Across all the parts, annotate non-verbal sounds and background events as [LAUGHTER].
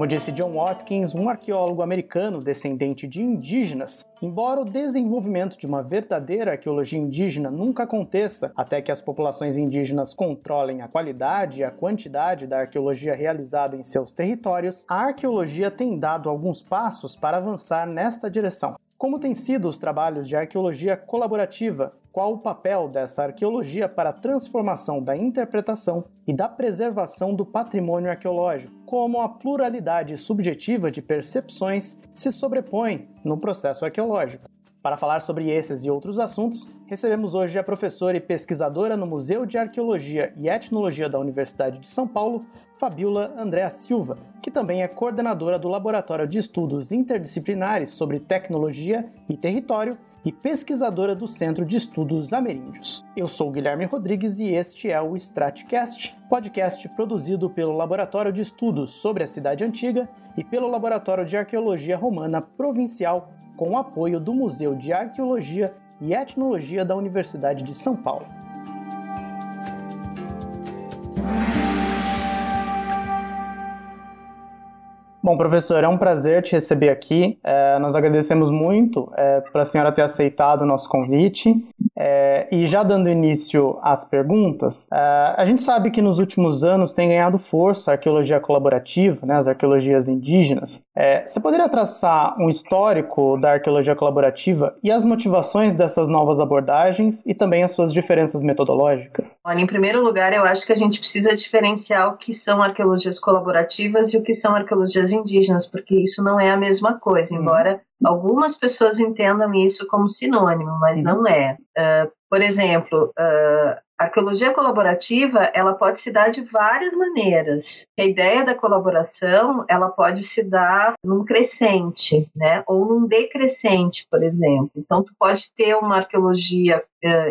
Como disse John Watkins, um arqueólogo americano descendente de indígenas, embora o desenvolvimento de uma verdadeira arqueologia indígena nunca aconteça até que as populações indígenas controlem a qualidade e a quantidade da arqueologia realizada em seus territórios, a arqueologia tem dado alguns passos para avançar nesta direção. Como têm sido os trabalhos de arqueologia colaborativa? Qual o papel dessa arqueologia para a transformação da interpretação e da preservação do patrimônio arqueológico? Como a pluralidade subjetiva de percepções se sobrepõe no processo arqueológico? Para falar sobre esses e outros assuntos, recebemos hoje a professora e pesquisadora no Museu de Arqueologia e Etnologia da Universidade de São Paulo, Fabiola Andréa Silva, que também é coordenadora do Laboratório de Estudos Interdisciplinares sobre Tecnologia e Território e pesquisadora do Centro de Estudos Ameríndios. Eu sou Guilherme Rodrigues e este é o Stratcast, podcast produzido pelo Laboratório de Estudos sobre a Cidade Antiga e pelo Laboratório de Arqueologia Romana Provincial, com apoio do Museu de Arqueologia e Etnologia da Universidade de São Paulo. Bom, professor, é um prazer te receber aqui. É, nós agradecemos muito é, para a senhora ter aceitado o nosso convite. É, e já dando início às perguntas, é, a gente sabe que nos últimos anos tem ganhado força a arqueologia colaborativa, né, as arqueologias indígenas. É, você poderia traçar um histórico da arqueologia colaborativa e as motivações dessas novas abordagens e também as suas diferenças metodológicas? Olha, em primeiro lugar, eu acho que a gente precisa diferenciar o que são arqueologias colaborativas e o que são arqueologias indígenas, porque isso não é a mesma coisa, embora Algumas pessoas entendam isso como sinônimo, mas não é. Uh, por exemplo, uh, arqueologia colaborativa ela pode se dar de várias maneiras. A ideia da colaboração ela pode se dar num crescente, né, ou num decrescente, por exemplo. Então, tu pode ter uma arqueologia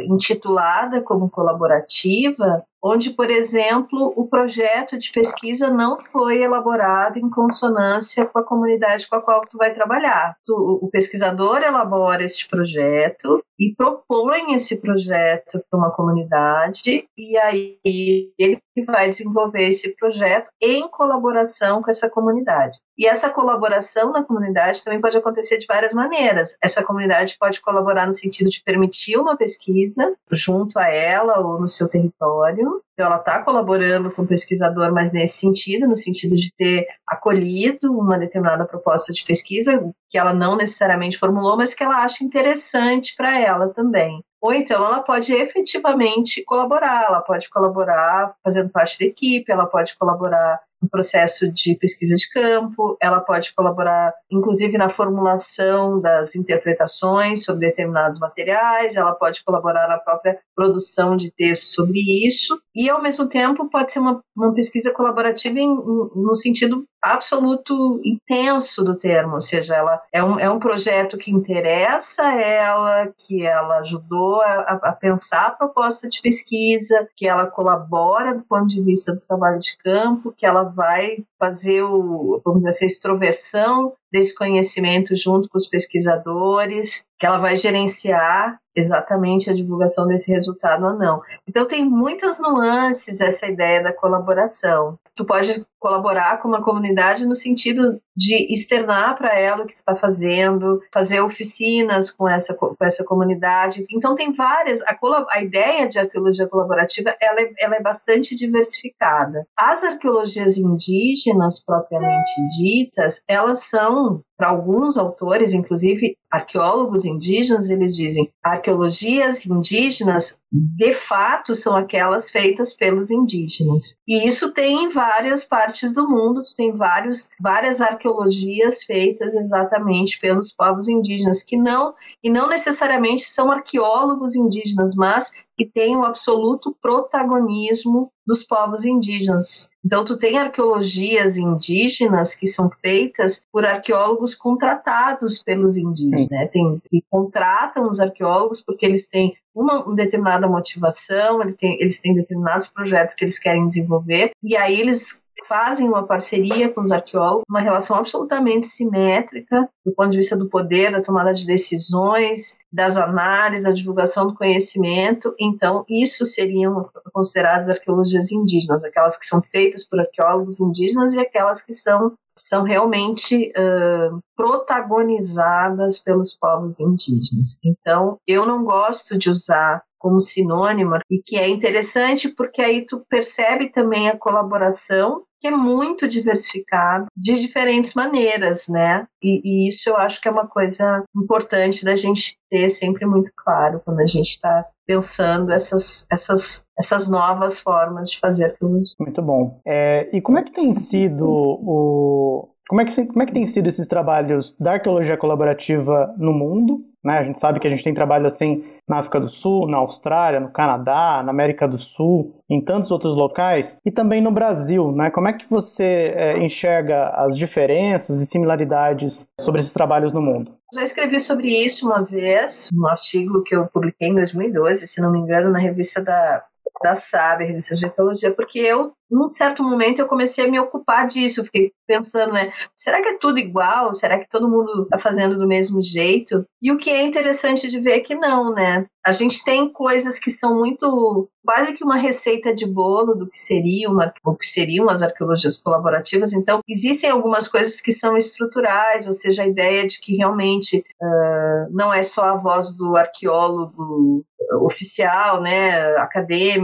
intitulada como colaborativa, onde, por exemplo, o projeto de pesquisa não foi elaborado em consonância com a comunidade com a qual tu vai trabalhar. Tu, o pesquisador elabora este projeto e propõe esse projeto para uma comunidade e aí ele vai desenvolver esse projeto em colaboração com essa comunidade. E essa colaboração na comunidade também pode acontecer de várias maneiras. Essa comunidade pode colaborar no sentido de permitir uma pesquisa junto a ela ou no seu território. Então, ela está colaborando com o pesquisador, mas nesse sentido, no sentido de ter acolhido uma determinada proposta de pesquisa que ela não necessariamente formulou, mas que ela acha interessante para ela também. Ou então ela pode efetivamente colaborar, ela pode colaborar fazendo parte da equipe, ela pode colaborar no processo de pesquisa de campo, ela pode colaborar, inclusive, na formulação das interpretações sobre determinados materiais, ela pode colaborar na própria produção de textos sobre isso, e, ao mesmo tempo, pode ser uma, uma pesquisa colaborativa em, no sentido absoluto intenso do termo, ou seja, ela é um, é um projeto que interessa ela, que ela ajudou a, a pensar a proposta de pesquisa, que ela colabora do ponto de vista do trabalho de campo, que ela vai fazer o, vamos dizer assim, a extroversão desse conhecimento junto com os pesquisadores, que ela vai gerenciar exatamente a divulgação desse resultado ou não. Então tem muitas nuances essa ideia da colaboração. Tu pode colaborar com uma comunidade no sentido de externar para ela o que está fazendo, fazer oficinas com essa, com essa comunidade. Então tem várias. A, a ideia de arqueologia colaborativa ela é, ela é bastante diversificada. As arqueologias indígenas propriamente ditas, elas são para alguns autores, inclusive arqueólogos indígenas, eles dizem arqueologias indígenas de fato são aquelas feitas pelos indígenas. E isso tem em várias partes do mundo, tem vários, várias arqueologias feitas exatamente pelos povos indígenas, que não, e não necessariamente são arqueólogos indígenas, mas que têm o absoluto protagonismo dos povos indígenas. Então, tu tem arqueologias indígenas que são feitas por arqueólogos contratados pelos indígenas, né? Tem, que contratam os arqueólogos porque eles têm uma determinada motivação, eles têm, eles têm determinados projetos que eles querem desenvolver, e aí eles fazem uma parceria com os arqueólogos, uma relação absolutamente simétrica do ponto de vista do poder, da tomada de decisões, das análises, da divulgação do conhecimento. Então, isso seriam consideradas arqueologias indígenas, aquelas que são feitas por arqueólogos indígenas e aquelas que são são realmente uh, protagonizadas pelos povos indígenas. Então, eu não gosto de usar como sinônimo e que é interessante porque aí tu percebe também a colaboração que é muito diversificado de diferentes maneiras, né? E, e, isso eu acho que é uma coisa importante da gente ter sempre muito claro quando a gente está pensando essas, essas, essas novas formas de fazer tudo. Muito bom. É, e como é que tem sido o como é, que, como é que tem sido esses trabalhos da arqueologia colaborativa no mundo? Né? A gente sabe que a gente tem trabalho assim na África do Sul, na Austrália, no Canadá, na América do Sul, em tantos outros locais, e também no Brasil. Né? Como é que você é, enxerga as diferenças e similaridades sobre esses trabalhos no mundo? Já escrevi sobre isso uma vez, num artigo que eu publiquei em 2012, se não me engano, na revista da da SAB, revista de arqueologia, porque eu num certo momento eu comecei a me ocupar disso, fiquei pensando, né, será que é tudo igual? Será que todo mundo está fazendo do mesmo jeito? E o que é interessante de ver é que não, né? A gente tem coisas que são muito quase que uma receita de bolo do que seria uma, o que seriam as arqueologias colaborativas. Então, existem algumas coisas que são estruturais, ou seja, a ideia de que realmente uh, não é só a voz do arqueólogo oficial, né, acadêmico,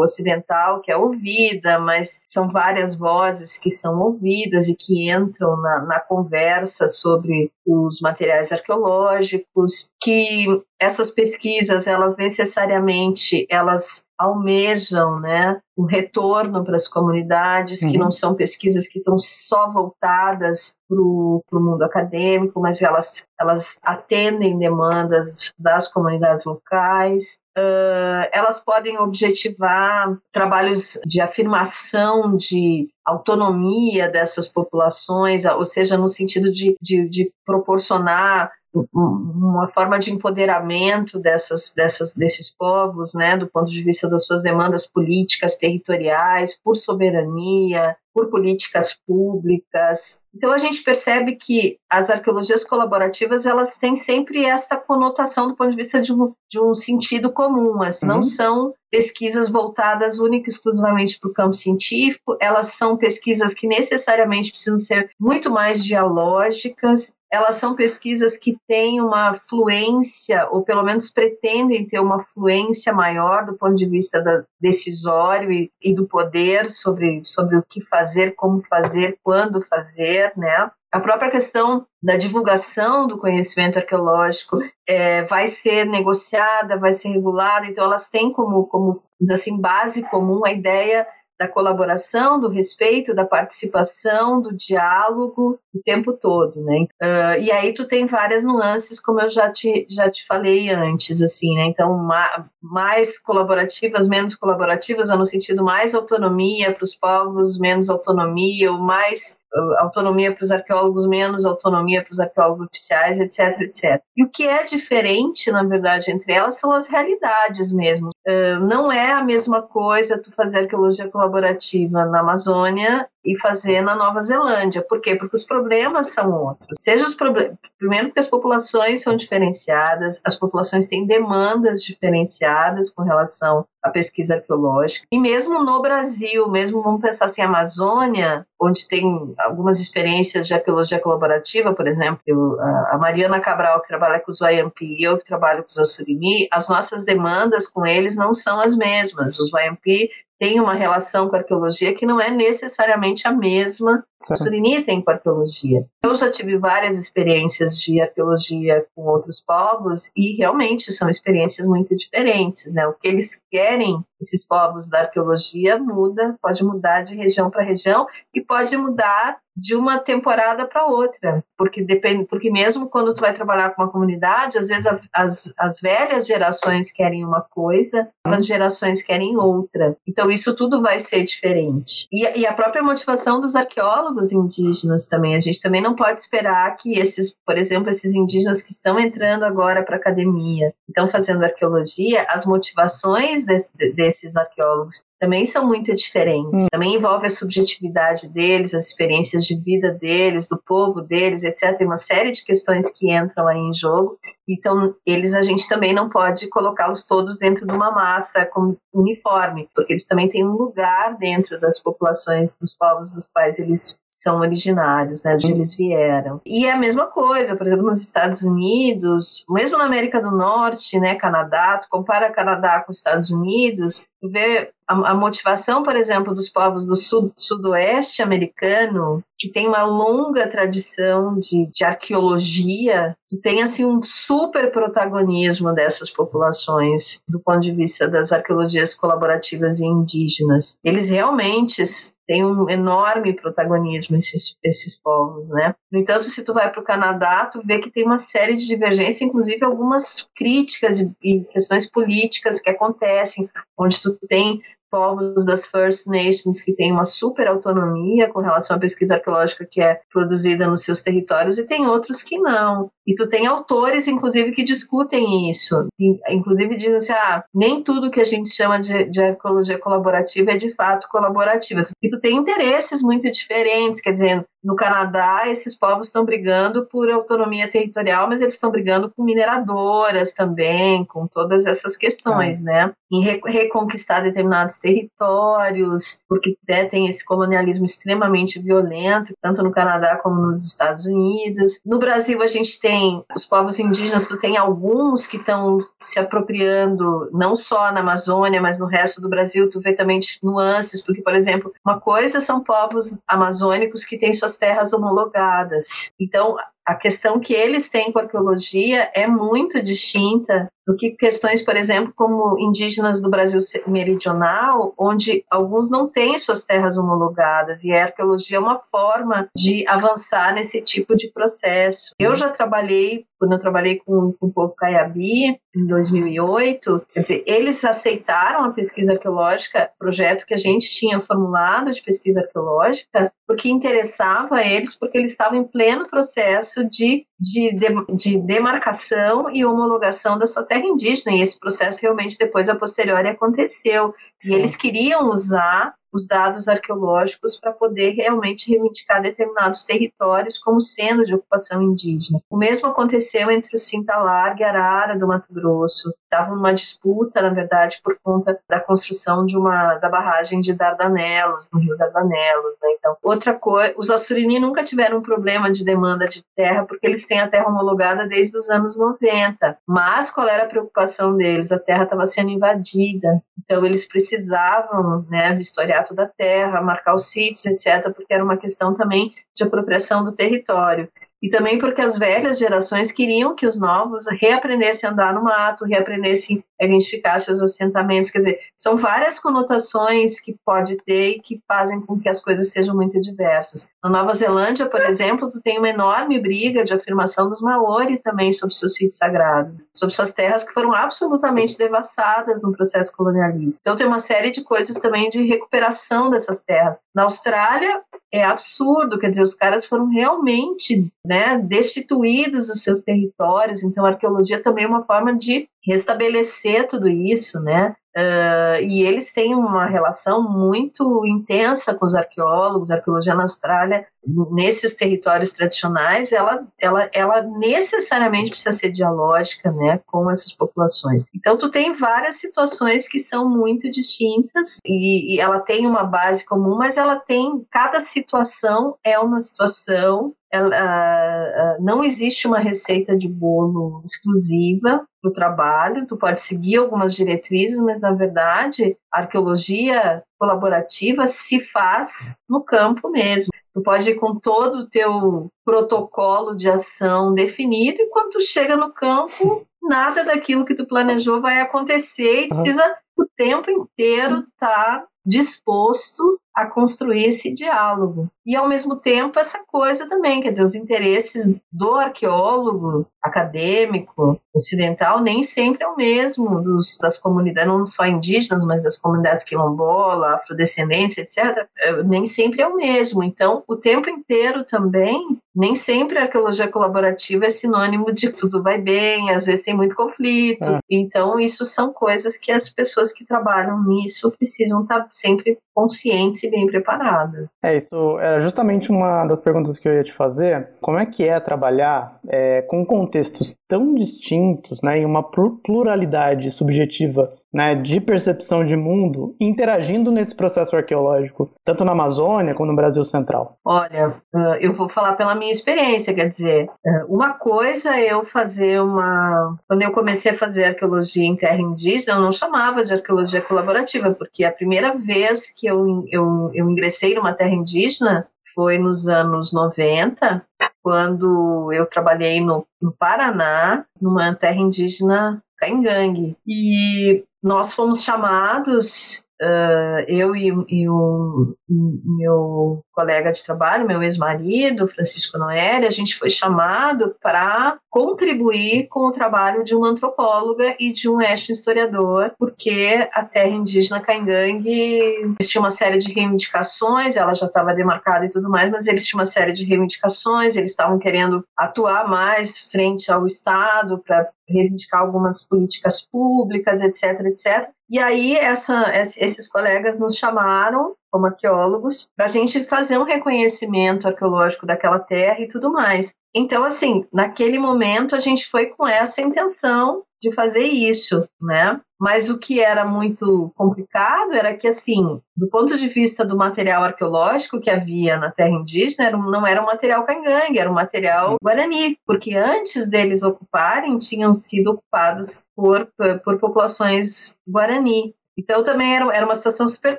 ocidental que é ouvida, mas são várias vozes que são ouvidas e que entram na, na conversa sobre os materiais arqueológicos, que essas pesquisas, elas necessariamente, elas almejam, né, um retorno para as comunidades, uhum. que não são pesquisas que estão só voltadas para o mundo acadêmico, mas elas, elas atendem demandas das comunidades locais. Uh, elas podem objetivar trabalhos de afirmação de autonomia dessas populações, ou seja, no sentido de, de, de proporcionar uma forma de empoderamento dessas, dessas, desses povos, né, do ponto de vista das suas demandas políticas, territoriais, por soberania, por políticas públicas. Então a gente percebe que as arqueologias colaborativas elas têm sempre esta conotação do ponto de vista de um, de um sentido comum, as uhum. não são pesquisas voltadas única e exclusivamente para o campo científico, elas são pesquisas que necessariamente precisam ser muito mais dialógicas, elas são pesquisas que têm uma fluência, ou pelo menos pretendem ter uma fluência maior do ponto de vista da, decisório e, e do poder sobre, sobre o que fazer, como fazer, quando fazer, né? A própria questão da divulgação do conhecimento arqueológico é, vai ser negociada, vai ser regulada, então elas têm como, como assim, base comum a ideia da colaboração, do respeito, da participação, do diálogo o tempo todo, né? Uh, e aí tu tem várias nuances, como eu já te, já te falei antes, assim, né? Então, ma mais colaborativas, menos colaborativas, ou no sentido mais autonomia para os povos, menos autonomia, ou mais autonomia para os arqueólogos, menos autonomia para os arqueólogos oficiais, etc, etc. E o que é diferente, na verdade, entre elas são as realidades mesmo. Uh, não é a mesma coisa tu fazer arqueologia colaborativa na Amazônia e fazer na Nova Zelândia. Por quê? Porque os problemas são outros. Seja os problemas. Primeiro, porque as populações são diferenciadas, as populações têm demandas diferenciadas com relação à pesquisa arqueológica. E mesmo no Brasil, mesmo vamos pensar assim, Amazônia, onde tem algumas experiências de arqueologia colaborativa, por exemplo, a Mariana Cabral, que trabalha com os Wayampi, e eu que trabalho com os Assurimi, as nossas demandas com eles não são as mesmas. Os Wayampi tem uma relação com a arqueologia que não é necessariamente a mesma que o Surini tem com a arqueologia. Eu já tive várias experiências de arqueologia com outros povos e realmente são experiências muito diferentes, né? O que eles querem, esses povos da arqueologia, muda, pode mudar de região para região e pode mudar de uma temporada para outra, porque depende, porque mesmo quando tu vai trabalhar com uma comunidade, às vezes a, as, as velhas gerações querem uma coisa, as gerações querem outra. Então isso tudo vai ser diferente. E, e a própria motivação dos arqueólogos indígenas também, a gente também não pode esperar que esses, por exemplo, esses indígenas que estão entrando agora para academia, estão fazendo arqueologia, as motivações desse, desses arqueólogos também são muito diferentes. Hum. Também envolve a subjetividade deles, as experiências de vida deles, do povo deles, etc. Tem uma série de questões que entram aí em jogo Então, eles a gente também não pode colocá-los todos dentro de uma massa uniforme, porque eles também têm um lugar dentro das populações dos povos dos quais eles são originários, né, de onde eles vieram. E é a mesma coisa, por exemplo, nos Estados Unidos, mesmo na América do Norte, né, Canadá, tu compara Canadá com os Estados Unidos, vê a, a motivação, por exemplo, dos povos do sud, sudoeste americano, que tem uma longa tradição de, de arqueologia, tu tem assim um super protagonismo dessas populações do ponto de vista das arqueologias colaborativas e indígenas. Eles realmente têm um enorme protagonismo esses, esses povos, né? No entanto, se tu vai para o Canadá, tu vê que tem uma série de divergências, inclusive algumas críticas e, e questões políticas que acontecem, onde tu tem povos das First Nations que têm uma super autonomia com relação à pesquisa arqueológica que é produzida nos seus territórios e tem outros que não. E tu tem autores, inclusive, que discutem isso. Inclusive dizem assim, ah, nem tudo que a gente chama de, de arqueologia colaborativa é de fato colaborativa. E tu tem interesses muito diferentes, quer dizer, no Canadá, esses povos estão brigando por autonomia territorial, mas eles estão brigando com mineradoras também, com todas essas questões, é. né? Em reconquistar determinados territórios, porque né, tem esse colonialismo extremamente violento, tanto no Canadá como nos Estados Unidos. No Brasil, a gente tem os povos indígenas, tu tem alguns que estão se apropriando, não só na Amazônia, mas no resto do Brasil, tu vê também nuances, porque, por exemplo, uma coisa são povos amazônicos que têm suas terras homologadas. Então, a questão que eles têm com a arqueologia é muito distinta do que questões, por exemplo, como indígenas do Brasil meridional, onde alguns não têm suas terras homologadas, e a arqueologia é uma forma de avançar nesse tipo de processo. Eu já trabalhei, quando eu trabalhei com, com o povo Caiabi, em 2008, quer dizer, eles aceitaram a pesquisa arqueológica, projeto que a gente tinha formulado de pesquisa arqueológica, porque interessava a eles, porque eles estavam em pleno processo de, de, de, demarcação e homologação da sua terra indígena, e esse processo realmente depois, a posteriori, aconteceu. E eles queriam usar os dados arqueológicos para poder realmente reivindicar determinados territórios como sendo de ocupação indígena. O mesmo aconteceu entre o Cinta Larga e Arara do Mato Grosso. Estava uma disputa, na verdade, por conta da construção de uma da barragem de Dardanelos, no Rio Dardanelos. Né? Então, outra coisa, os Assurini nunca tiveram um problema de demanda de terra porque eles têm a terra homologada desde os anos 90. Mas qual era a preocupação deles? A terra estava sendo invadida. Então, eles precisavam né, vistoriar toda a terra, marcar os sítios, etc., porque era uma questão também de apropriação do território e também porque as velhas gerações queriam que os novos reaprendessem a andar no mato, reaprendessem a identificar seus assentamentos. Quer dizer, são várias conotações que pode ter e que fazem com que as coisas sejam muito diversas. Na Nova Zelândia, por exemplo, tu tem uma enorme briga de afirmação dos Maori também sobre seus sítios sagrados, sobre suas terras que foram absolutamente devassadas no processo colonialista. Então tem uma série de coisas também de recuperação dessas terras. Na Austrália, é absurdo, quer dizer, os caras foram realmente né, destituídos dos seus territórios, então a arqueologia também é uma forma de restabelecer tudo isso, né? Uh, e eles têm uma relação muito intensa com os arqueólogos, a arqueologia na Austrália, nesses territórios tradicionais, ela, ela, ela necessariamente precisa ser dialógica né, com essas populações. Então, tu tem várias situações que são muito distintas e, e ela tem uma base comum, mas ela tem, cada situação é uma situação ela, uh, não existe uma receita de bolo exclusiva para o trabalho, tu pode seguir algumas diretrizes, mas na verdade a arqueologia colaborativa se faz no campo mesmo. Tu pode ir com todo o teu protocolo de ação definido e quando tu chega no campo, nada daquilo que tu planejou vai acontecer e precisa o tempo inteiro estar tá disposto a construir esse diálogo. E, ao mesmo tempo, essa coisa também, quer dizer, os interesses do arqueólogo acadêmico ocidental nem sempre é o mesmo dos, das comunidades, não só indígenas, mas das comunidades quilombola, afrodescendentes, etc., é, nem sempre é o mesmo. Então, o tempo inteiro também, nem sempre a arqueologia colaborativa é sinônimo de tudo vai bem, às vezes tem muito conflito. É. Então, isso são coisas que as pessoas que trabalham nisso precisam estar sempre conscientes bem preparada. É, isso era justamente uma das perguntas que eu ia te fazer. Como é que é trabalhar é, com contextos tão distintos, né, em uma pluralidade subjetiva né, de percepção de mundo interagindo nesse processo arqueológico, tanto na Amazônia como no Brasil Central? Olha, eu vou falar pela minha experiência, quer dizer, uma coisa é eu fazer uma. Quando eu comecei a fazer arqueologia em terra indígena, eu não chamava de arqueologia colaborativa, porque a primeira vez que eu, eu, eu ingressei numa terra indígena foi nos anos 90, quando eu trabalhei no, no Paraná, numa terra indígena Caingangue. E nós fomos chamados Uh, eu e, e o, meu colega de trabalho, meu ex-marido, Francisco Noelle, a gente foi chamado para contribuir com o trabalho de uma antropóloga e de um historiador, porque a terra indígena Caingangue existia uma série de reivindicações, ela já estava demarcada e tudo mais, mas eles tinham uma série de reivindicações, eles estavam querendo atuar mais frente ao Estado para reivindicar algumas políticas públicas, etc, etc. E aí essa, esses colegas nos chamaram como arqueólogos para a gente fazer um reconhecimento arqueológico daquela terra e tudo mais. Então, assim, naquele momento a gente foi com essa intenção de fazer isso, né? Mas o que era muito complicado era que, assim, do ponto de vista do material arqueológico que havia na terra indígena, não era um material cangangue, era um material guarani, porque antes deles ocuparem, tinham sido ocupados por, por populações guarani. Então também era, era uma situação super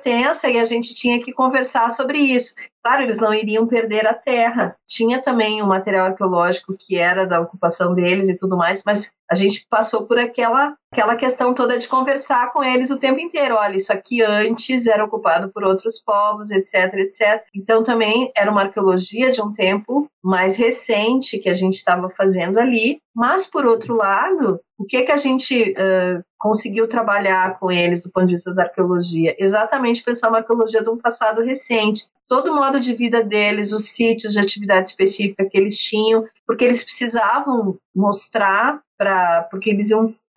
tensa e a gente tinha que conversar sobre isso. Claro, eles não iriam perder a terra. Tinha também o um material arqueológico que era da ocupação deles e tudo mais, mas a gente passou por aquela, aquela questão toda de conversar com eles o tempo inteiro. Olha, isso aqui antes era ocupado por outros povos, etc, etc. Então também era uma arqueologia de um tempo mais recente que a gente estava fazendo ali. Mas, por outro lado, o que, que a gente uh, conseguiu trabalhar com eles do ponto de vista da arqueologia? Exatamente pensar uma arqueologia de um passado recente. Todo o modo de vida deles, os sítios de atividade específica que eles tinham, porque eles precisavam mostrar para porque eles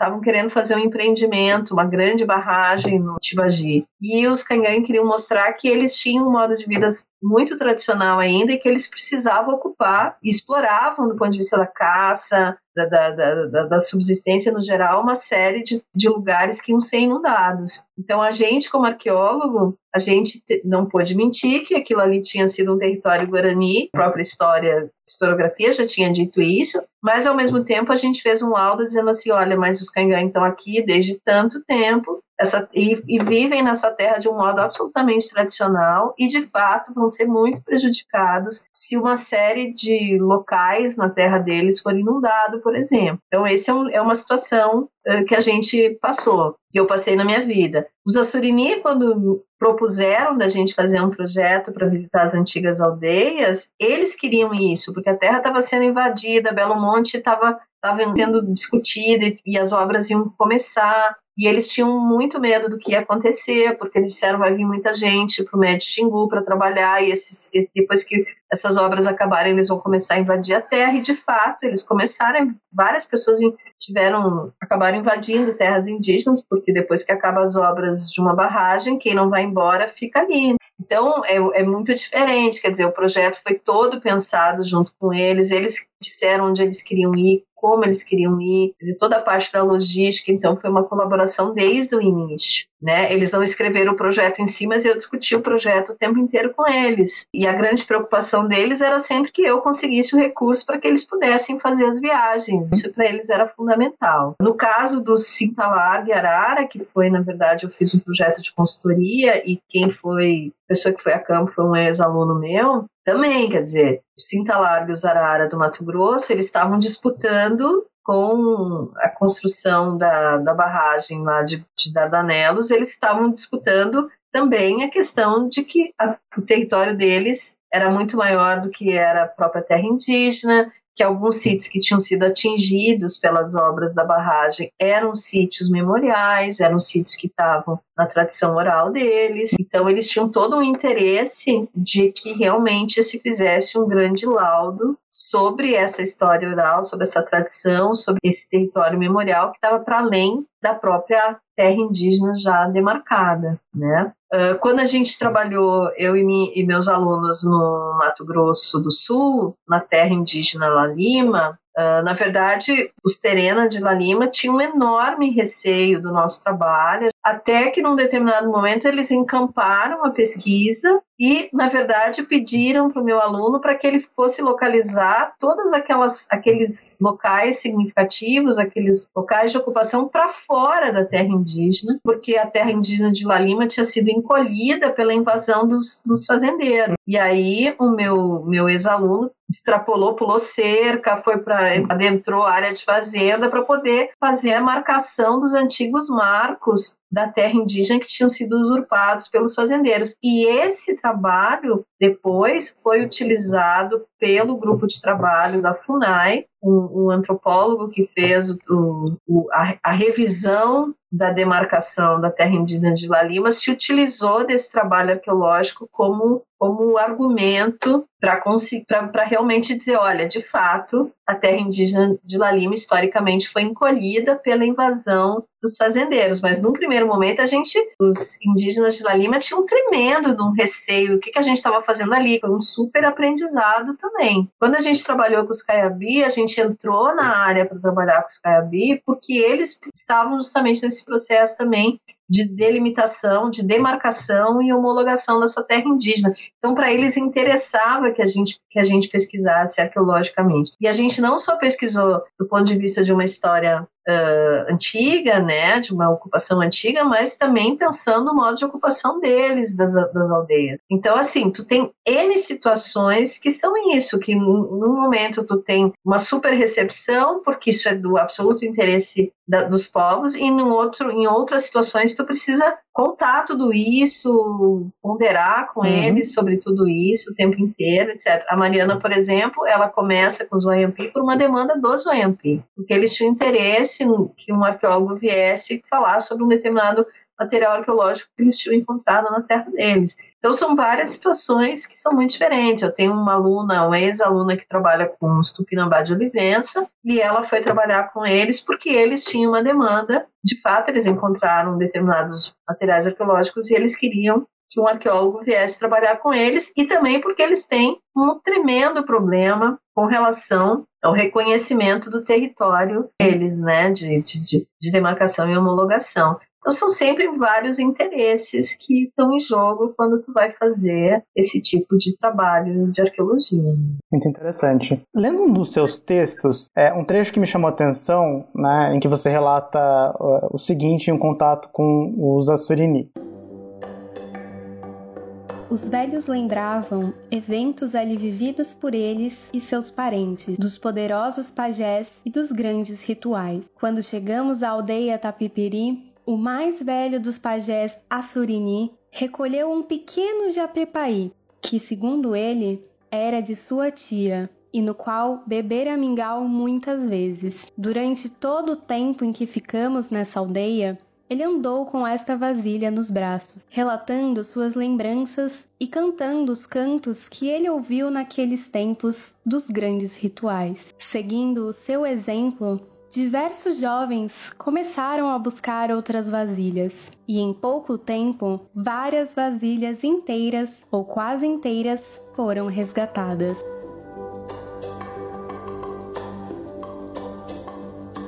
estavam querendo fazer um empreendimento, uma grande barragem no Tibagi. E os Canhães queriam mostrar que eles tinham um modo de vida muito tradicional ainda e que eles precisavam ocupar e exploravam do ponto de vista da caça, da, da, da, da subsistência no geral, uma série de, de lugares que iam ser inundados. Então a gente, como arqueólogo, a gente não pôde mentir que aquilo ali tinha sido um território guarani, a própria história, historiografia já tinha dito isso, mas ao mesmo tempo a gente fez um laudo dizendo assim, olha, mas os canhães estão aqui desde tanto tempo, essa, e, e, vivem nessa terra de um modo absolutamente tradicional e de fato vão ser muito prejudicados se uma série de locais na terra deles for inundado, por exemplo. Então, essa é, um, é, uma situação uh, que a gente passou, que eu passei na minha vida. Os Assurini, quando propuseram da gente fazer um projeto para visitar as antigas aldeias, eles queriam isso, porque a terra estava sendo invadida, Belo Monte estava sendo discutida e as obras iam começar. E eles tinham muito medo do que ia acontecer, porque eles disseram vai vir muita gente para o Médio Xingu para trabalhar, e esses, depois que essas obras acabarem, eles vão começar a invadir a terra, e de fato, eles começaram, várias pessoas tiveram, acabaram invadindo terras indígenas, porque depois que acabam as obras de uma barragem, quem não vai embora fica ali. Então, é, é muito diferente, quer dizer, o projeto foi todo pensado junto com eles, eles disseram onde eles queriam ir, como eles queriam ir, toda a parte da logística, então foi uma colaboração desde o início. Né? Eles não escreveram o projeto em si, mas eu discuti o projeto o tempo inteiro com eles. E a grande preocupação deles era sempre que eu conseguisse o recurso para que eles pudessem fazer as viagens. Isso para eles era fundamental. No caso do Cinta Larga e Arara, que foi, na verdade, eu fiz um projeto de consultoria e quem foi, pessoa que foi a campo foi um ex-aluno meu, também, quer dizer, o Cinta Larga e os Arara do Mato Grosso, eles estavam disputando com a construção da, da barragem lá de, de Dardanelos, eles estavam disputando também a questão de que a, o território deles era muito maior do que era a própria terra indígena, que alguns sítios que tinham sido atingidos pelas obras da barragem eram sítios memoriais, eram sítios que estavam na tradição oral deles. Então, eles tinham todo um interesse de que realmente se fizesse um grande laudo sobre essa história oral, sobre essa tradição, sobre esse território memorial que estava para além da própria terra indígena já demarcada, né? Uh, quando a gente trabalhou, eu e, meus alunos no Mato Grosso do Sul, na terra indígena La Lima, Uh, na verdade, os Terena de La Lima tinham um enorme receio do nosso trabalho, até que num determinado momento eles encamparam a pesquisa e, na verdade, pediram para o meu aluno para que ele fosse localizar todas aquelas aqueles locais significativos, aqueles locais de ocupação para fora da terra indígena, porque a terra indígena de La Lima tinha sido encolhida pela invasão dos, dos fazendeiros. E aí o meu meu ex-aluno extrapolou, pulou cerca, foi para adentrou a área de fazenda para poder fazer a marcação dos antigos marcos da terra indígena que tinham sido usurpados pelos fazendeiros. E esse trabalho depois foi utilizado pelo grupo de trabalho da FUNAI, um, um antropólogo que fez o, o, a, a, revisão da demarcação da terra indígena de La Lima, se utilizou desse trabalho arqueológico como, como argumento para realmente dizer, olha, de fato, a terra indígena de La Lima historicamente foi encolhida pela invasão dos fazendeiros, mas num primeiro momento a gente, os indígenas de La Lima tinham um tremendo de um receio, o que, que a gente estava fazendo ali, foi um super aprendizado também. Quando a gente trabalhou com os Caiabi, a gente entrou na área para trabalhar com os Caiabi, porque eles estavam justamente nesse processo também de delimitação, de demarcação e homologação da sua terra indígena. Então, para eles interessava que a gente que a gente pesquisasse arqueologicamente. E a gente não só pesquisou do ponto de vista de uma história uh, antiga, né, de uma ocupação antiga, mas também pensando no modo de ocupação deles, das, das aldeias. Então, assim, tu tem N situações que são isso, que num momento tu tem uma super recepção, porque isso é do absoluto interesse da, dos povos, e no outro, em outras situações tu precisa contar tudo isso, ponderar com uhum. eles sobre tudo isso o tempo inteiro, etc. A Mariana, por exemplo, ela começa com os Wayampi por uma demanda dos Wayampi, porque eles tinham interesse que um arqueólogo viesse falar sobre um determinado material arqueológico que eles tinham encontrado na terra deles. Então são várias situações que são muito diferentes. Eu tenho uma aluna, uma ex-aluna que trabalha com os Tupinambá de Olivença e ela foi trabalhar com eles porque eles tinham uma demanda. De fato, eles encontraram determinados materiais arqueológicos e eles queriam que um arqueólogo viesse trabalhar com eles e também porque eles têm um tremendo problema com relação ao reconhecimento do território deles, né, de, de, de demarcação e homologação. Então são sempre vários interesses que estão em jogo quando tu vai fazer esse tipo de trabalho de arqueologia. Muito interessante. Lendo um dos seus textos, é um trecho que me chamou a atenção, né, em que você relata uh, o seguinte em um contato com os Assurini. Os velhos lembravam eventos ali vividos por eles e seus parentes, dos poderosos pajés e dos grandes rituais. Quando chegamos à aldeia Tapipiri, o mais velho dos pajés Assurini recolheu um pequeno japepaí, que, segundo ele, era de sua tia, e no qual bebera mingau muitas vezes. Durante todo o tempo em que ficamos nessa aldeia, ele andou com esta vasilha nos braços, relatando suas lembranças e cantando os cantos que ele ouviu naqueles tempos dos grandes rituais. Seguindo o seu exemplo, diversos jovens começaram a buscar outras vasilhas, e em pouco tempo, várias vasilhas inteiras ou quase inteiras foram resgatadas.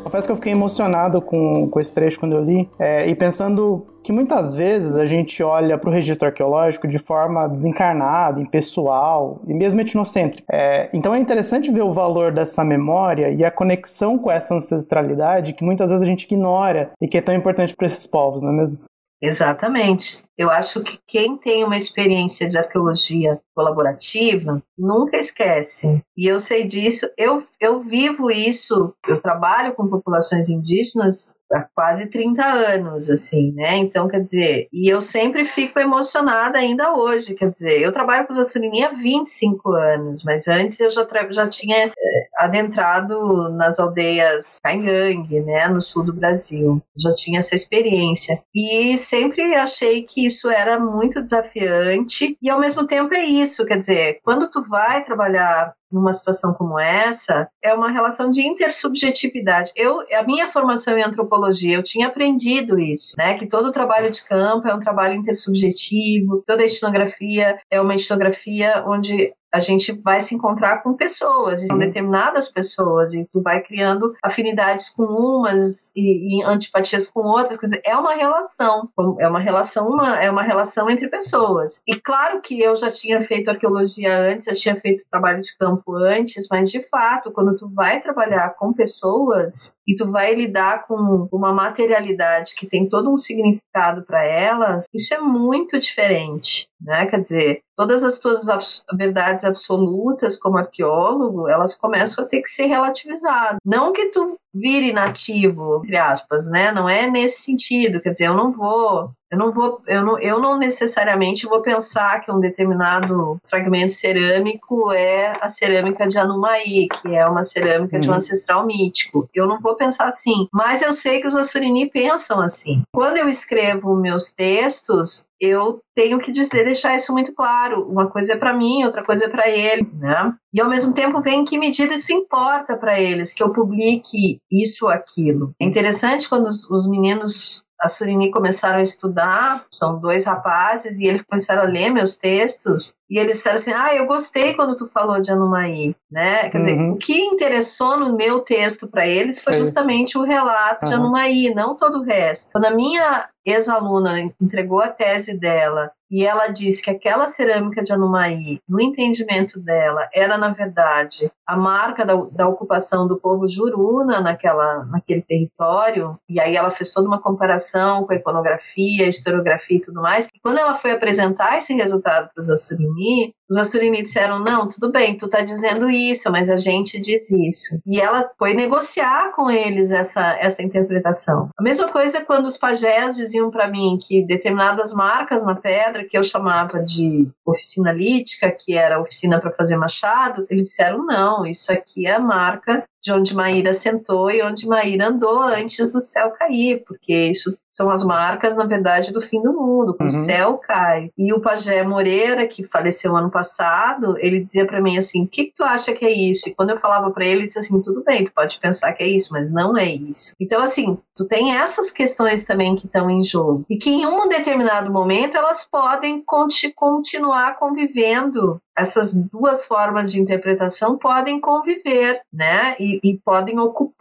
Confesso que eu fiquei emocionado com, com esse trecho quando eu li, é, e pensando que muitas vezes a gente olha para o registro arqueológico de forma desencarnada, impessoal e mesmo etnocêntrica. É, então é interessante ver o valor dessa memória e a conexão com essa ancestralidade que muitas vezes a gente ignora e que é tão importante para esses povos, não é mesmo? Exatamente. Eu acho que quem tem uma experiência de arqueologia colaborativa nunca esquece. E eu sei disso, eu, eu vivo isso, eu trabalho com populações indígenas há quase 30 anos, assim, né? Então, quer dizer, e eu sempre fico emocionada ainda hoje, quer dizer, eu trabalho com os Assurini há 25 anos, mas antes eu já, já tinha, eh, adentrado nas aldeias Caingangue, né, no sul do Brasil. Já tinha essa experiência. E sempre achei que isso era muito desafiante. E ao mesmo tempo é isso, quer dizer, quando tu vai trabalhar numa situação como essa é uma relação de intersubjetividade. Eu, a minha formação em antropologia, eu tinha aprendido isso, né? Que todo trabalho de campo é um trabalho intersubjetivo, toda etnografia é uma etnografia onde a gente vai se encontrar com pessoas, são determinadas pessoas, e tu vai criando afinidades com umas e, e, antipatias com outras. Quer dizer, é uma relação, é uma relação, uma, é uma relação entre pessoas. E claro que eu já tinha feito arqueologia antes, já tinha feito trabalho de campo antes, mas de fato, quando tu vai trabalhar com pessoas e tu vai lidar com uma materialidade que tem todo um significado para ela, isso é muito diferente né? Quer dizer, todas as tuas abs verdades absolutas como arqueólogo, elas começam a ter que ser relativizadas. Não que tu vire nativo, entre aspas, né? Não é nesse sentido, quer dizer, eu não vou eu não vou, eu não, eu não necessariamente vou pensar que um determinado fragmento cerâmico é a cerâmica de Anumaí, que é uma cerâmica uhum. de um uhum. ancestral mítico. Eu não vou pensar assim, mas eu sei que os Assurini pensam assim. Quando eu escrevo meus textos, eu tenho que deixar isso muito claro. Uma coisa é para mim, outra coisa é para ele, né? E ao mesmo tempo ver em que medida isso importa para eles, que eu publique isso ou aquilo. É interessante quando os, os meninos a Surini começaram a estudar, são dois rapazes, e eles começaram a ler meus textos, e eles disseram assim, ah, eu gostei quando tu falou de Anumaí, né? Quer uhum. dizer, o que interessou no meu texto para eles foi justamente o relato uhum. de Anumaí, não todo o resto. Quando a minha ex-aluna entregou a tese dela e ela disse que aquela cerâmica de Anumaí, no entendimento dela, era na verdade a marca da, da ocupação do povo Juruna naquela, naquele território, e aí ela fez toda uma comparação com a iconografia, a historiografia e tudo mais. Quando ela foi apresentar esse resultado para os Assurini, os Assurini disseram: não, tudo bem, tu está dizendo isso, mas a gente diz isso. E ela foi negociar com eles essa, essa interpretação. A mesma coisa quando os pajés diziam para mim que determinadas marcas na pedra que eu chamava de oficina lítica, que era oficina para fazer machado, eles disseram: não, isso aqui é a marca de onde Maíra sentou e onde Maíra andou antes do céu cair, porque isso são as marcas, na verdade, do fim do mundo, uhum. o céu cai. E o Pajé Moreira, que faleceu ano passado, ele dizia para mim assim: o que, que, tu acha que é isso? E quando eu falava para ele, ele disse assim: tudo bem, tu pode pensar que é isso, mas não é isso. Então, assim, tu tem essas questões também que estão em jogo. E que em um determinado momento elas podem continuar convivendo essas duas formas de interpretação podem conviver, né? E, e, podem ocupar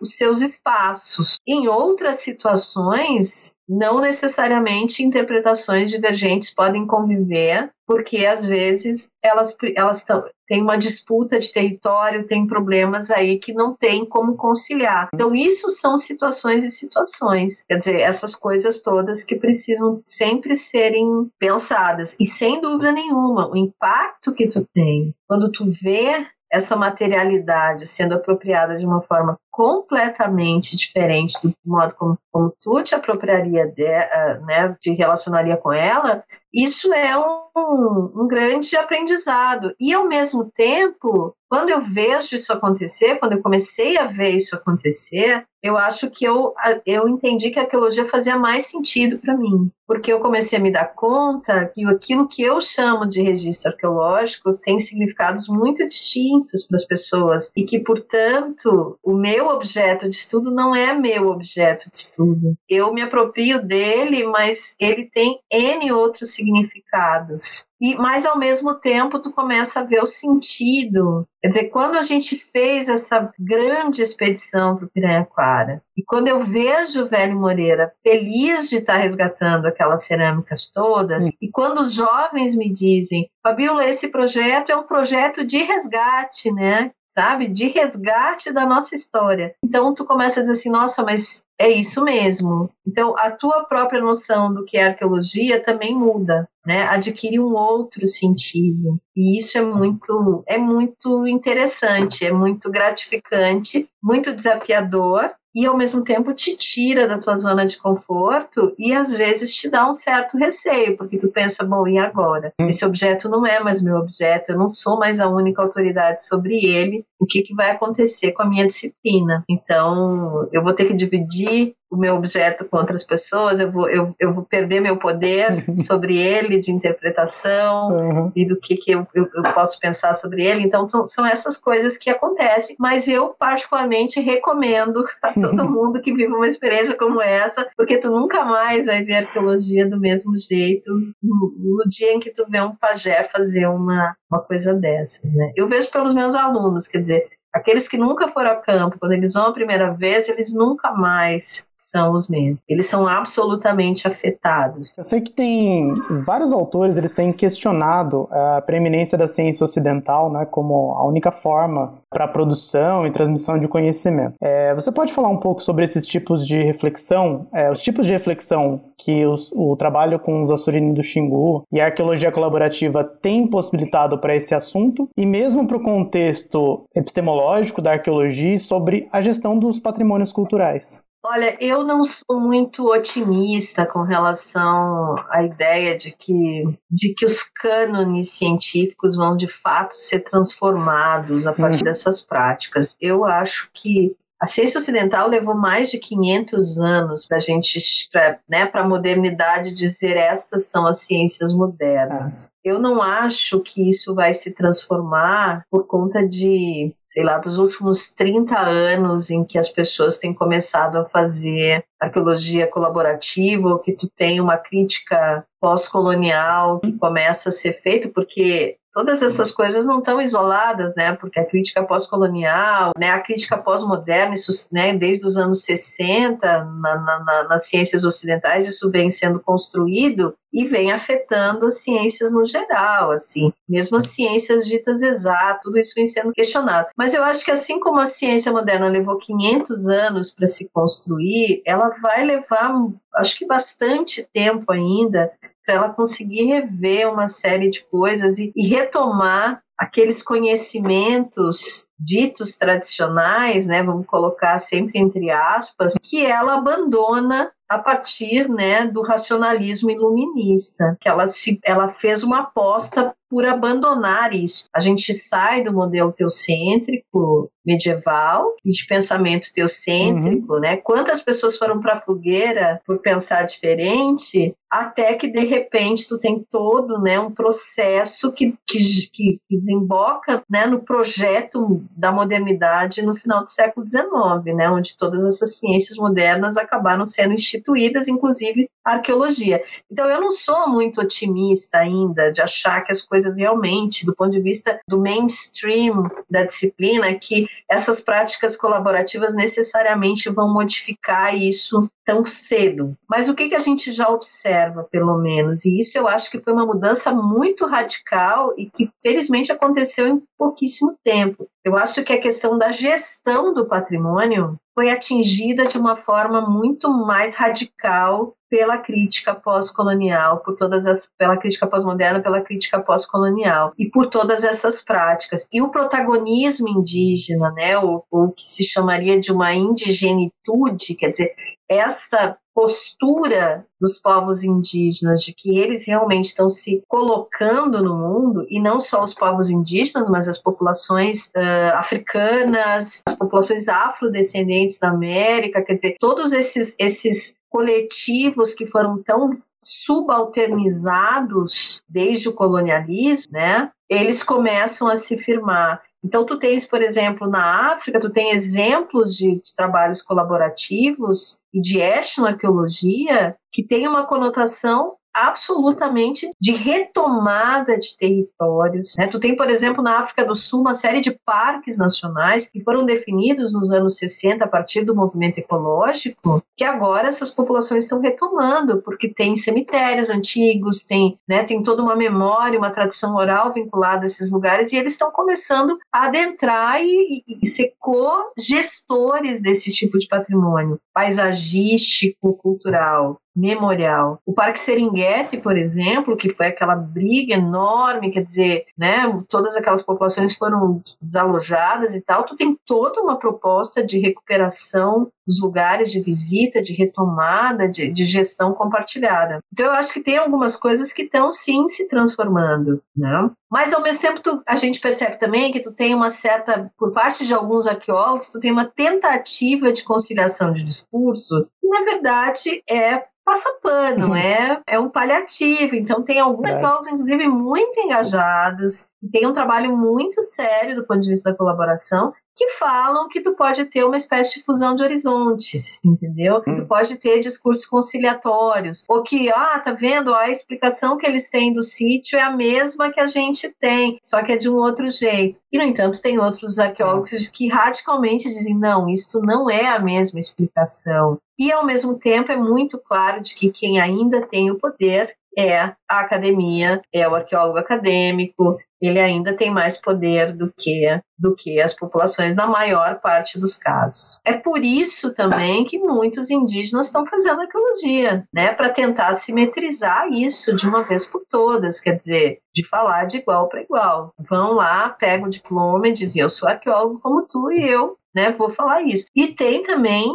os seus espaços. Em outras situações, não necessariamente interpretações divergentes podem conviver, porque às vezes elas, elas têm uma disputa de território, tem problemas aí que não tem como conciliar. Então, isso são situações e situações. Quer dizer, essas coisas todas que precisam sempre serem pensadas. E sem dúvida nenhuma, o impacto que tu tem quando tu vê essa materialidade sendo apropriada de uma forma completamente diferente do modo como, como tu te apropriaria, de, uh, né, te relacionaria com ela, isso é um, um grande aprendizado. E, ao mesmo tempo, quando eu vejo isso acontecer, quando eu comecei a ver isso acontecer, eu acho que eu, eu entendi que a arqueologia fazia mais sentido para mim, porque eu comecei a me dar conta que aquilo que eu chamo de registro arqueológico tem significados muito distintos para as pessoas e que, portanto, o meu objeto de estudo não é meu objeto de estudo. Eu me aproprio dele, mas ele tem N outros significados. E, mas ao mesmo tempo tu começa a ver o sentido. Quer dizer, quando a gente fez essa grande expedição para o Piranhaquara, e quando eu vejo o velho Moreira feliz de estar resgatando aquelas cerâmicas todas, hum. e quando os jovens me dizem, Fabiola, esse projeto é um projeto de resgate, né? Sabe? De resgate da nossa história. Então tu começa a dizer assim, nossa, mas é isso mesmo. Então a tua própria noção do que é arqueologia também muda, né? Adquire um outro sentido. E isso é muito é muito interessante, é muito gratificante, muito desafiador, e ao mesmo tempo te tira da tua zona de conforto e às vezes te dá um certo receio, porque tu pensa, bom, e agora? Hum. Esse objeto não é mais meu objeto, eu não sou mais a única autoridade sobre ele, o que, que vai acontecer com a minha disciplina? Então, eu vou ter que dividir o meu objeto com outras pessoas, eu vou, eu, eu vou perder meu poder [LAUGHS] sobre ele de interpretação uhum. e do que, que eu, eu, eu, posso pensar sobre ele. Então, são, são essas coisas que acontecem, mas eu, particularmente, recomendo a todo [LAUGHS] mundo que vive uma experiência como essa, porque tu nunca mais vai ver arqueologia do mesmo jeito no, no dia em que tu vê um pajé fazer uma, uma coisa dessas, né? Eu vejo pelos meus alunos, quer dizer, aqueles que nunca foram a campo, quando eles vão a primeira vez, eles nunca mais são os mesmos. Eles são absolutamente afetados. Eu sei que tem vários autores, eles têm questionado a preeminência da ciência ocidental, né, como a única forma para a produção e transmissão de conhecimento. É, você pode falar um pouco sobre esses tipos de reflexão, é, os tipos de reflexão que os, o trabalho com os Assurini do Xingu e a arqueologia colaborativa tem possibilitado para esse assunto e mesmo para o contexto epistemológico da arqueologia sobre a gestão dos patrimônios culturais. Olha, eu não sou muito otimista com relação à ideia de que, de que os cânones científicos vão de fato ser transformados a partir uhum. dessas práticas. Eu acho que a ciência ocidental levou mais de 500 anos para a gente, para né, a modernidade dizer estas são as ciências modernas. Eu não acho que isso vai se transformar por conta de, sei lá, dos últimos 30 anos em que as pessoas têm começado a fazer arqueologia colaborativa, ou que tu tem uma crítica pós-colonial que começa a ser feita, porque Todas essas coisas não estão isoladas, né? Porque a crítica pós-colonial, né? a crítica pós-moderna, isso, né? desde os anos 60, na, na, nas ciências ocidentais, isso vem sendo construído e vem afetando as ciências no geral, assim, mesmo as ciências ditas exatas, tudo isso vem sendo questionado. Mas eu acho que assim como a ciência moderna levou 500 anos para se construir, ela vai levar, acho que bastante tempo ainda para ela conseguir rever uma série de coisas e, e retomar aqueles conhecimentos ditos tradicionais, né, vamos colocar sempre entre aspas, que ela abandona a partir né, do racionalismo iluminista, que ela, se, ela fez uma aposta por abandonar isso. A gente sai do modelo teocêntrico medieval e de pensamento teocêntrico, uhum. né? Quantas pessoas foram para a fogueira por pensar diferente, até que de repente tu tem todo, né, um processo que, que, que desemboca, né, no projeto da modernidade no final do século XIX, né, onde todas essas ciências modernas acabaram sendo instituídas, inclusive a arqueologia. Então eu não sou muito otimista ainda de achar que as coisas realmente, do ponto de vista do mainstream da disciplina, que essas práticas colaborativas necessariamente vão modificar isso tão cedo. Mas o que, que a gente já observa, pelo menos, e isso eu acho que foi uma mudança muito radical e que felizmente aconteceu em pouquíssimo tempo. Eu acho que a questão da gestão do patrimônio foi atingida de uma forma muito mais radical pela crítica pós-colonial, por todas as, pela crítica pós-moderna, pela crítica pós-colonial e por todas essas práticas. E o protagonismo indígena, né, o, o que se chamaria de uma indigenitude, quer dizer, essa postura dos povos indígenas de que eles realmente estão se colocando no mundo e não só os povos indígenas, mas as populações uh, africanas, as populações afrodescendentes da América, quer dizer, todos esses esses coletivos que foram tão subalternizados desde o colonialismo, né? Eles começam a se firmar. Então, tu tens, por exemplo, na África, tu tem exemplos de, de trabalhos colaborativos e de etnoarqueologia que tem uma conotação absolutamente de retomada de territórios. Né? Tu tem, por exemplo, na África do Sul, uma série de parques nacionais que foram definidos nos anos 60 a partir do movimento ecológico, que agora essas populações estão retomando, porque tem cemitérios antigos, tem, né, tem toda uma memória, uma tradição oral vinculada a esses lugares, e eles estão começando a adentrar e, e, e ser co-gestores desse tipo de patrimônio paisagístico, cultural. Memorial. O Parque Serengeti, por exemplo, que foi aquela briga enorme, quer dizer, né, todas aquelas populações foram desalojadas e tal, tu tem toda uma proposta de recuperação dos lugares de visita, de retomada, de, de gestão compartilhada. Então eu acho que tem algumas coisas que estão sim se transformando, né? Mas ao mesmo tempo tu, a gente percebe também que tu tem uma certa, por parte de alguns arqueólogos, tu tem uma tentativa de conciliação de discurso, na verdade é passa pano, uhum. é, é um paliativo. Então, tem alguns é. arqueólogos, inclusive, muito engajados, e tem um trabalho muito sério do ponto de vista da colaboração, que falam que tu pode ter uma espécie de fusão de horizontes, entendeu? Hum. Tu pode ter discursos conciliatórios, ou que, ah, tá vendo, a explicação que eles têm do sítio é a mesma que a gente tem, só que é de um outro jeito. E, no entanto, tem outros arqueólogos que radicalmente dizem, não, isto não é a mesma explicação. E, ao mesmo tempo, é muito claro de que quem ainda tem o poder é a academia, é o arqueólogo acadêmico, ele ainda tem mais poder do que do que as populações na maior parte dos casos. É por isso também que muitos indígenas estão fazendo arqueologia, né, para tentar simetrizar isso de uma vez por todas, quer dizer, de falar de igual para igual. Vão lá, pegam o diploma e dizem: "Eu sou arqueólogo como tu e eu né? Vou falar isso. E tem também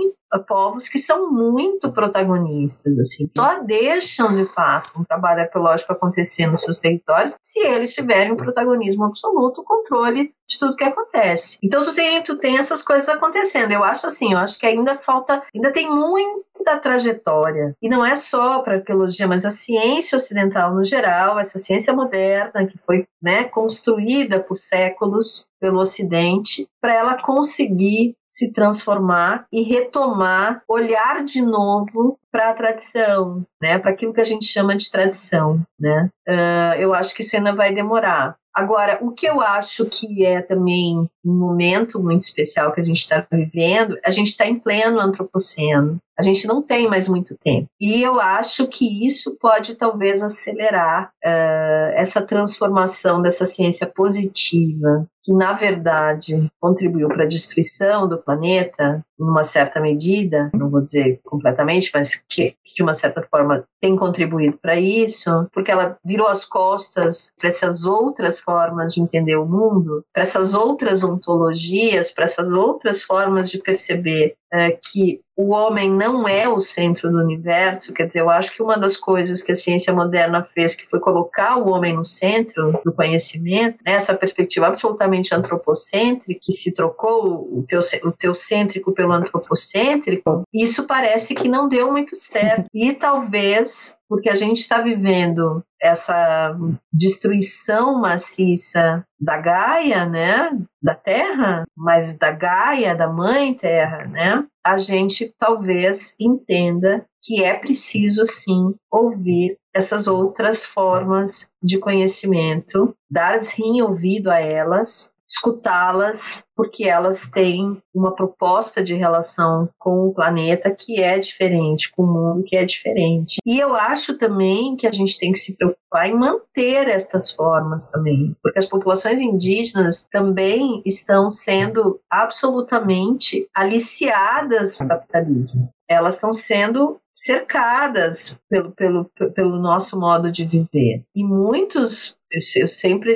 povos que são muito protagonistas, assim, só deixam de fato um trabalho arqueológico acontecer nos seus territórios se eles tiverem um protagonismo absoluto, o controle de tudo que acontece. Então tu tem, tu tem essas coisas acontecendo. Eu acho assim, eu acho que ainda falta, ainda tem muita trajetória. E não é só para arqueologia, mas a ciência ocidental no geral, essa ciência moderna que foi, né, construída por séculos pelo Ocidente, para ela conseguir se transformar e retomar, olhar de novo para a tradição, né, para aquilo que a gente chama de tradição, né. Uh, eu acho que isso ainda vai demorar. Agora, o que eu acho que é também um momento muito especial que a gente está vivendo, a gente está em pleno antropoceno. A gente não tem mais muito tempo. E eu acho que isso pode talvez acelerar uh, essa transformação dessa ciência positiva, que na verdade contribuiu para a destruição do planeta, em uma certa medida, não vou dizer completamente, mas que, que de uma certa forma tem contribuído para isso, porque ela virou as costas para essas outras formas de entender o mundo, para essas outras ontologias, para essas outras formas de perceber é, que o homem não é o centro do universo, quer dizer, eu acho que uma das coisas que a ciência moderna fez, que foi colocar o homem no centro do conhecimento, né, essa perspectiva absolutamente antropocêntrica, que se trocou o, teu, o teocêntrico pelo antropocêntrico, isso parece que não deu muito certo. E talvez porque a gente está vivendo essa destruição maciça da Gaia, né, da Terra, mas da Gaia, da Mãe Terra, né, a gente talvez entenda que é preciso sim ouvir essas outras formas de conhecimento, dar rim ouvido a elas escutá-las, porque elas têm uma proposta de relação com o planeta que é diferente, com o mundo que é diferente. E eu acho também que a gente tem que se preocupar em manter estas formas também, porque as populações indígenas também estão sendo absolutamente aliciadas pelo capitalismo. Elas estão sendo cercadas pelo, pelo, pelo nosso modo de viver. E muitos eu sempre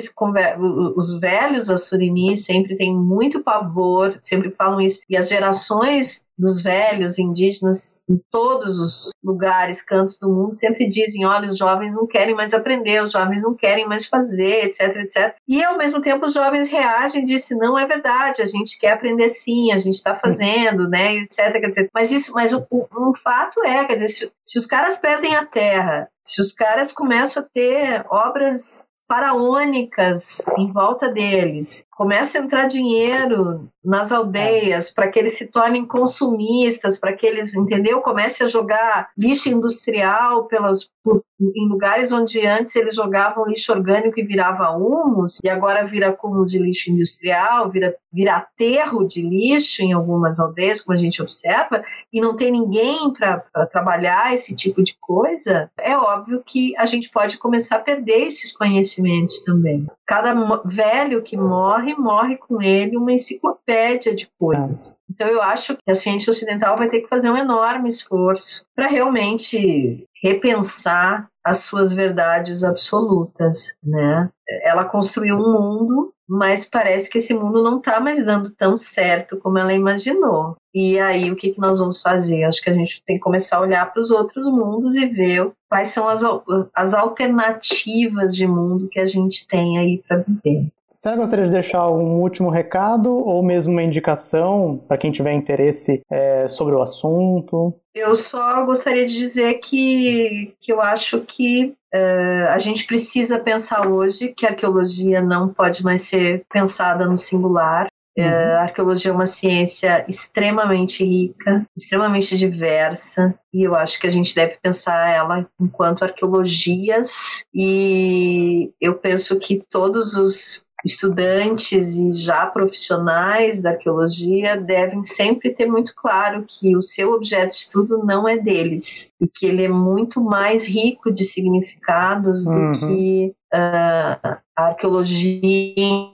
os velhos assurinis sempre têm muito pavor, sempre falam isso, e as gerações dos velhos indígenas em todos os lugares, cantos do mundo, sempre dizem: olha, os jovens não querem mais aprender, os jovens não querem mais fazer, etc, etc. E ao mesmo tempo os jovens reagem e dizem: não é verdade, a gente quer aprender sim, a gente está fazendo, né, etc. Dizer, mas isso, mas o, o, um fato é, quer dizer, se, se os caras perdem a terra, se os caras começam a ter obras faraônicas em volta deles. Começa a entrar dinheiro nas aldeias para que eles se tornem consumistas, para que eles, entendeu? Comece a jogar lixo industrial pelas, por, em lugares onde antes eles jogavam lixo orgânico e virava humus, e agora vira acúmulo de lixo industrial, vira, vira aterro de lixo em algumas aldeias, como a gente observa, e não tem ninguém para trabalhar esse tipo de coisa, é óbvio que a gente pode começar a perder esses conhecimentos conhecimentos também. Cada velho que morre, morre com ele uma enciclopédia de coisas. É. Então eu acho que a ciência ocidental vai ter que fazer um enorme esforço para realmente repensar as suas verdades absolutas, né? Ela construiu um mundo, mas parece que esse mundo não está mais dando tão certo como ela imaginou. E aí, o que, que nós vamos fazer? Acho que a gente tem que começar a olhar para os outros mundos e ver quais são as, as alternativas de mundo que a gente tem aí para viver. Você gostaria de deixar um último recado ou mesmo uma indicação para quem tiver interesse é, sobre o assunto? Eu só gostaria de dizer que, que eu acho que uh, a gente precisa pensar hoje que a arqueologia não pode mais ser pensada no singular. Uhum. Uh, a arqueologia é uma ciência extremamente rica, extremamente diversa, e eu acho que a gente deve pensar ela enquanto arqueologias. E eu penso que todos os estudantes e já profissionais da arqueologia devem sempre ter muito claro que o seu objeto de estudo não é deles e que ele é muito mais rico de significados do uhum. que a arqueologia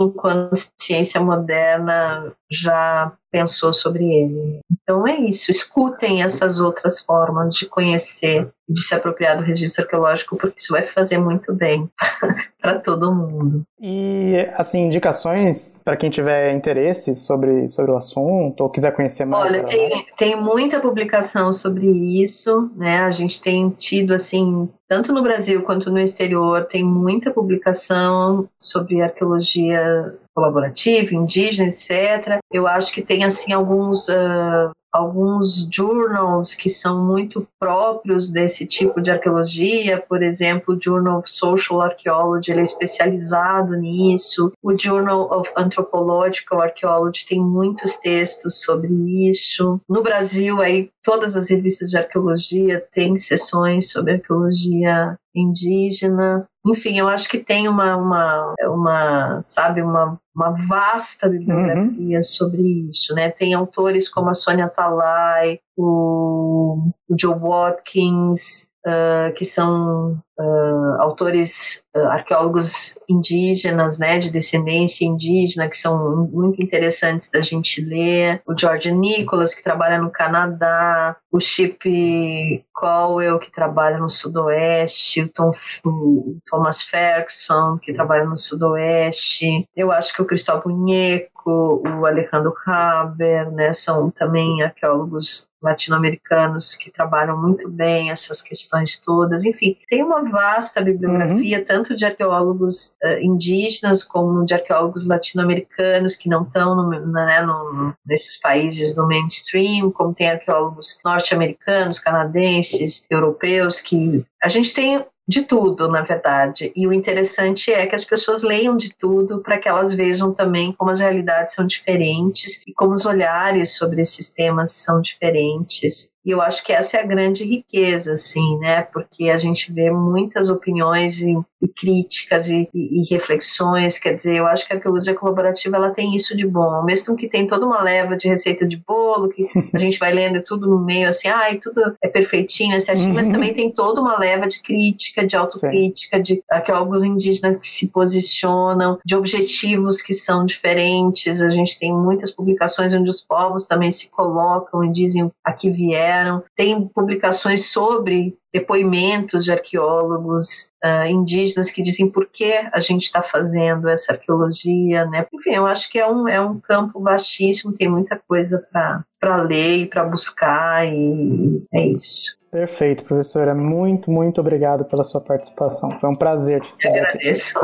enquanto ciência moderna já pensou sobre ele. Então é isso, escutem essas outras formas de conhecer e de se apropriar do registro arqueológico, porque isso vai fazer muito bem [LAUGHS] para todo mundo. E, assim, indicações para quem tiver interesse sobre, sobre o assunto ou quiser conhecer mais? Olha, tem, tem muita publicação sobre isso, né? A gente tem tido, assim, tanto no Brasil quanto no exterior, tem muita publicação sobre arqueologia colaborativa, indígena, etc. Eu acho que tem assim alguns uh, alguns journals que são muito próprios desse tipo de arqueologia, por exemplo, o Journal of Social Archaeology, ele é especializado nisso. O Journal of Anthropological Archaeology tem muitos textos sobre isso. No Brasil, aí todas as revistas de arqueologia têm sessões sobre arqueologia indígena. Enfim, eu acho que tem uma, uma, uma sabe, uma, uma vasta bibliografia uhum. sobre isso, né? Tem autores como a Sônia Talai, o, o Joe Watkins, uh, que são uh, autores, uh, arqueólogos indígenas, né, de descendência indígena, que são muito interessantes da gente ler. O George Nicholas, que trabalha no Canadá. O Chip Cowell, que trabalha no Sudoeste. O, Tom, o Thomas Ferguson, que trabalha no Sudoeste. Eu acho que o Cristóvão Nieco, o Alejandro Haber, né, são também arqueólogos latino-americanos que trabalham muito bem essas questões todas. Enfim, tem uma vasta bibliografia, uhum. tanto de arqueólogos uh, indígenas como de arqueólogos latino-americanos que não estão no, né, no, nesses países do mainstream, como tem arqueólogos norte-americanos, canadenses, europeus, que a gente tem de tudo, na verdade. E o interessante é que as pessoas leiam de tudo para que elas vejam também como as realidades são diferentes e como os olhares sobre esses temas são diferentes. E eu acho que essa é a grande riqueza, assim, né? Porque a gente vê muitas opiniões e, e críticas e, e, reflexões. Quer dizer, eu acho que a arqueologia colaborativa ela tem isso de bom. Mesmo que tem toda uma leva de receita de bolo, que a gente vai lendo tudo no meio, assim, ai, tudo é perfeitinho, é certinho, uhum. mas também tem toda uma leva de crítica, de autocrítica, Sim. de arqueólogos indígenas que se posicionam, de objetivos que são diferentes. A gente tem muitas publicações onde os povos também se colocam e dizem a que vieram tem publicações sobre depoimentos de arqueólogos uh, indígenas que dizem por que a gente está fazendo essa arqueologia, né? Enfim, eu acho que é um, é um campo vastíssimo, tem muita coisa para ler e para buscar, e é isso. Perfeito, professora. Muito, muito obrigado pela sua participação. Foi um prazer te receber. Eu agradeço.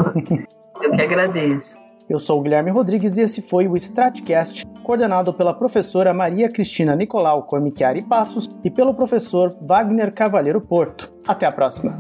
eu que agradeço. [LAUGHS] Eu sou o Guilherme Rodrigues e esse foi o Stratcast, coordenado pela professora Maria Cristina Nicolau Cormichiari Passos e pelo professor Wagner Cavalheiro Porto. Até a próxima!